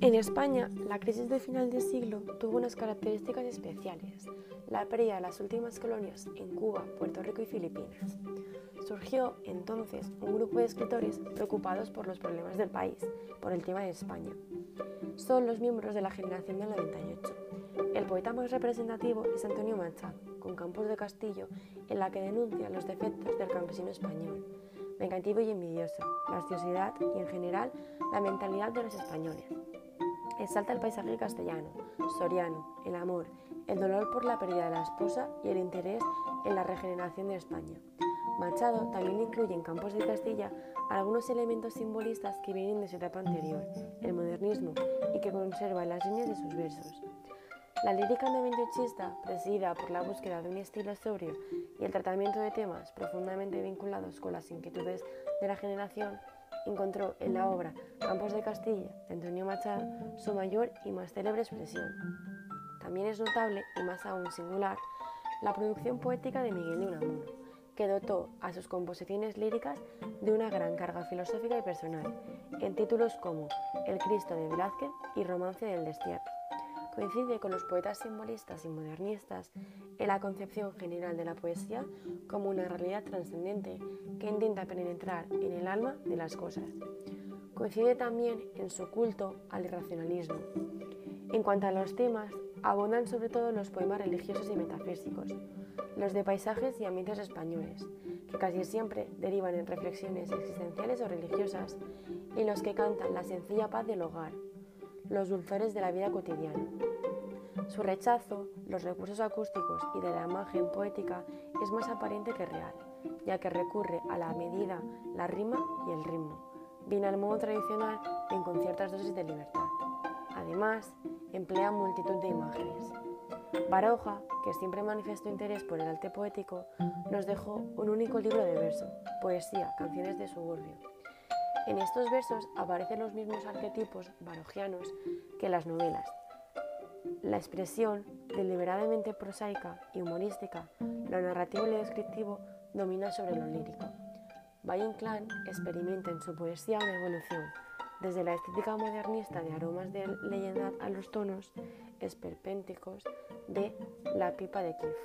En España, la crisis de final de siglo tuvo unas características especiales, la pérdida de las últimas colonias en Cuba, Puerto Rico y Filipinas. Surgió entonces un grupo de escritores preocupados por los problemas del país, por el tema de España. Son los miembros de la generación del 98. El poeta más representativo es Antonio Machado, con Campos de Castillo, en la que denuncia los defectos del campesino español, vengativo y envidioso, la ociosidad y en general la mentalidad de los españoles. Exalta el paisaje castellano, soriano, el amor, el dolor por la pérdida de la esposa y el interés en la regeneración de España. Machado también incluye en Campos de Castilla algunos elementos simbolistas que vienen de su etapa anterior, el modernismo, y que conserva en las líneas de sus versos. La lírica noventochista, presidida por la búsqueda de un estilo sobrio y el tratamiento de temas profundamente vinculados con las inquietudes de la generación, encontró en la obra Campos de Castilla de Antonio Machado su mayor y más célebre expresión. También es notable, y más aún singular, la producción poética de Miguel de Unamuno, que dotó a sus composiciones líricas de una gran carga filosófica y personal, en títulos como El Cristo de Velázquez y Romance del Destierro coincide con los poetas simbolistas y modernistas en la concepción general de la poesía como una realidad trascendente que intenta penetrar en el alma de las cosas. Coincide también en su culto al irracionalismo. En cuanto a los temas, abundan sobre todo los poemas religiosos y metafísicos, los de paisajes y ambientes españoles, que casi siempre derivan en reflexiones existenciales o religiosas, y los que cantan la sencilla paz del hogar, los dulzores de la vida cotidiana. Su rechazo, los recursos acústicos y de la imagen poética es más aparente que real, ya que recurre a la medida, la rima y el ritmo, bien al modo tradicional y con ciertas dosis de libertad. Además, emplea multitud de imágenes. Baroja, que siempre manifestó interés por el arte poético, nos dejó un único libro de verso, poesía, canciones de suburbio. En estos versos aparecen los mismos arquetipos barogianos que en las novelas. La expresión deliberadamente prosaica y humorística, lo narrativo y lo descriptivo domina sobre lo lírico. Valle Inclán experimenta en su poesía una evolución, desde la estética modernista de aromas de leyenda a los tonos esperpénticos de la pipa de Kif.